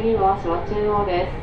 次は諏訪中央です。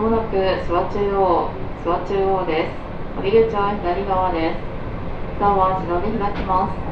まもなく諏訪中央、諏訪中央です。降り口は左側です。ドアは自動で開きます。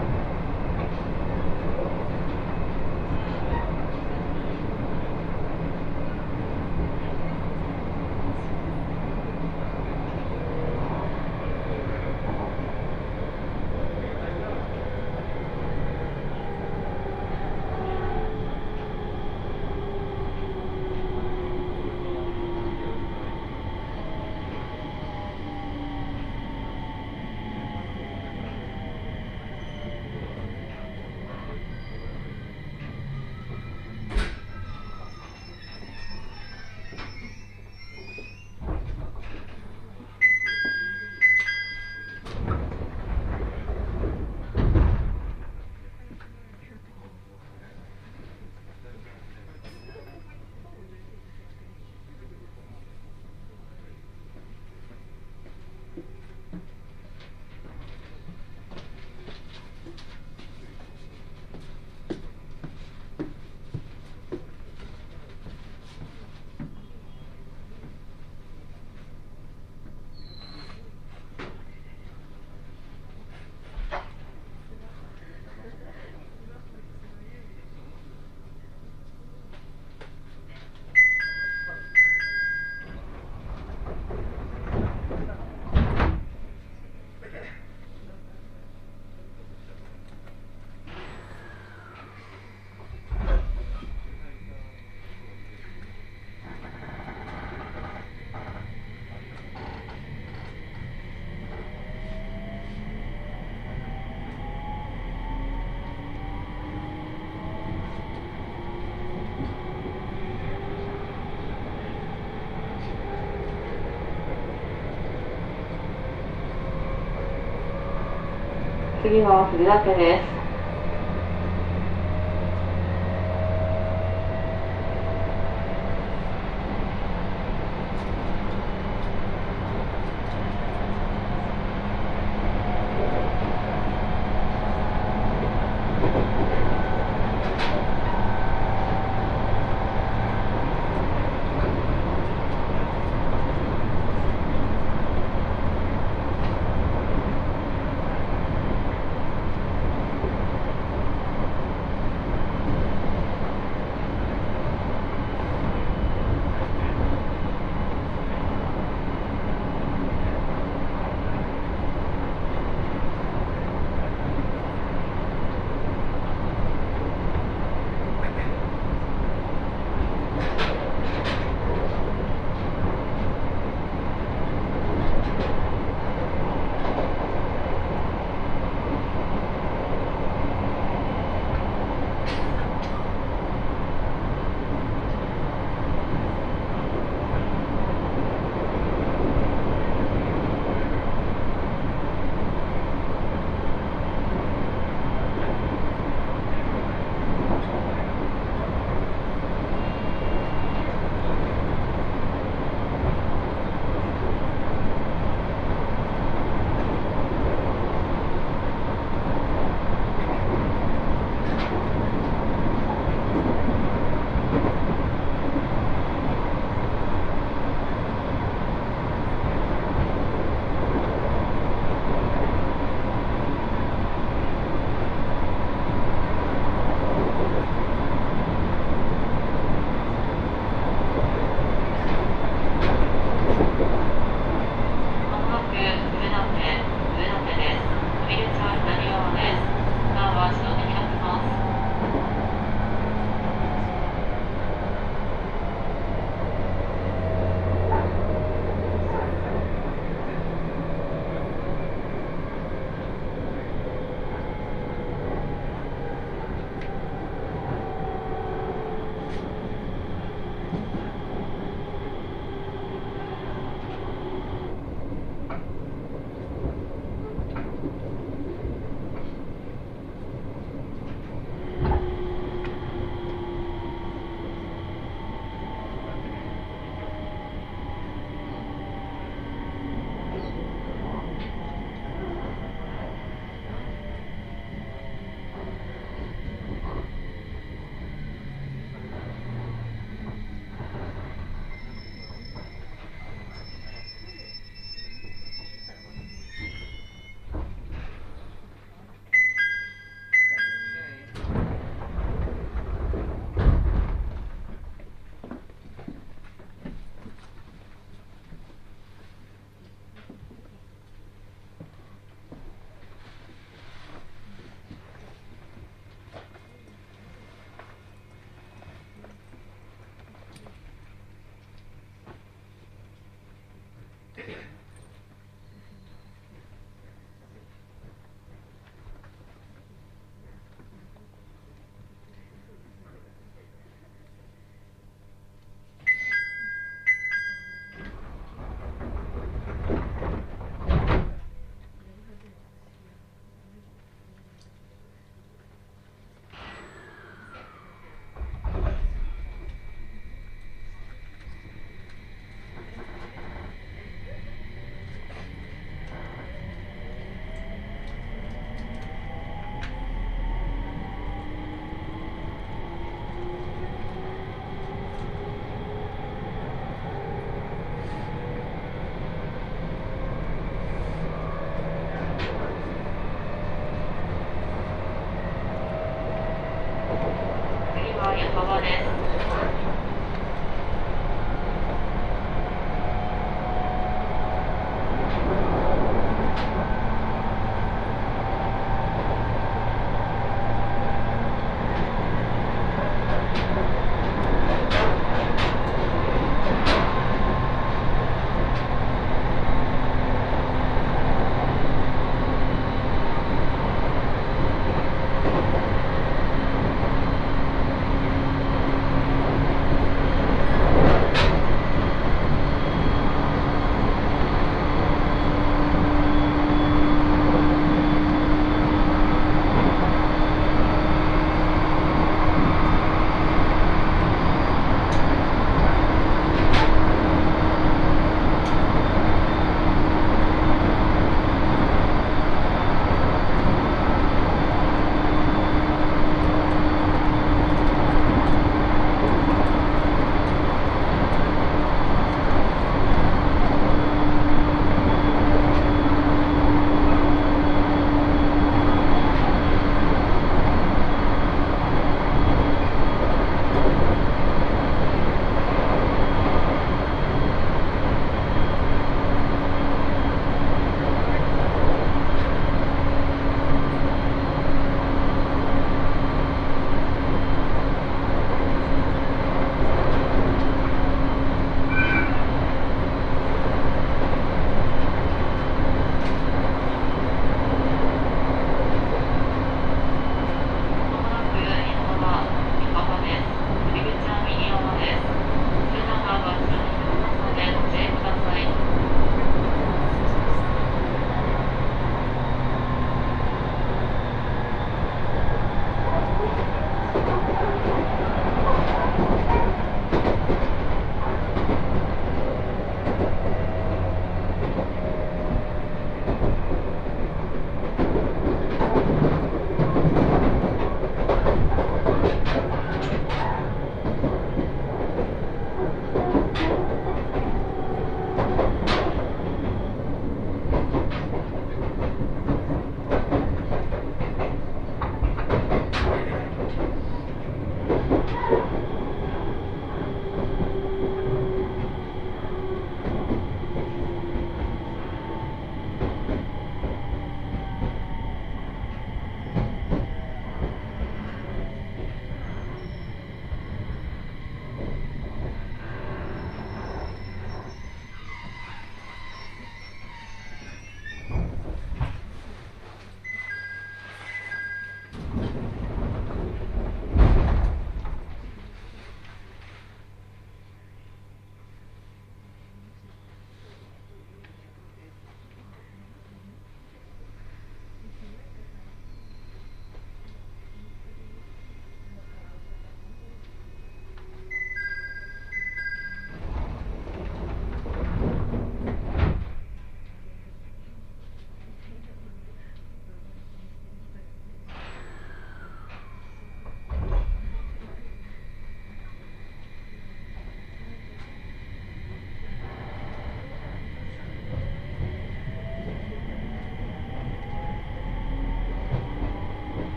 次は筆立てです。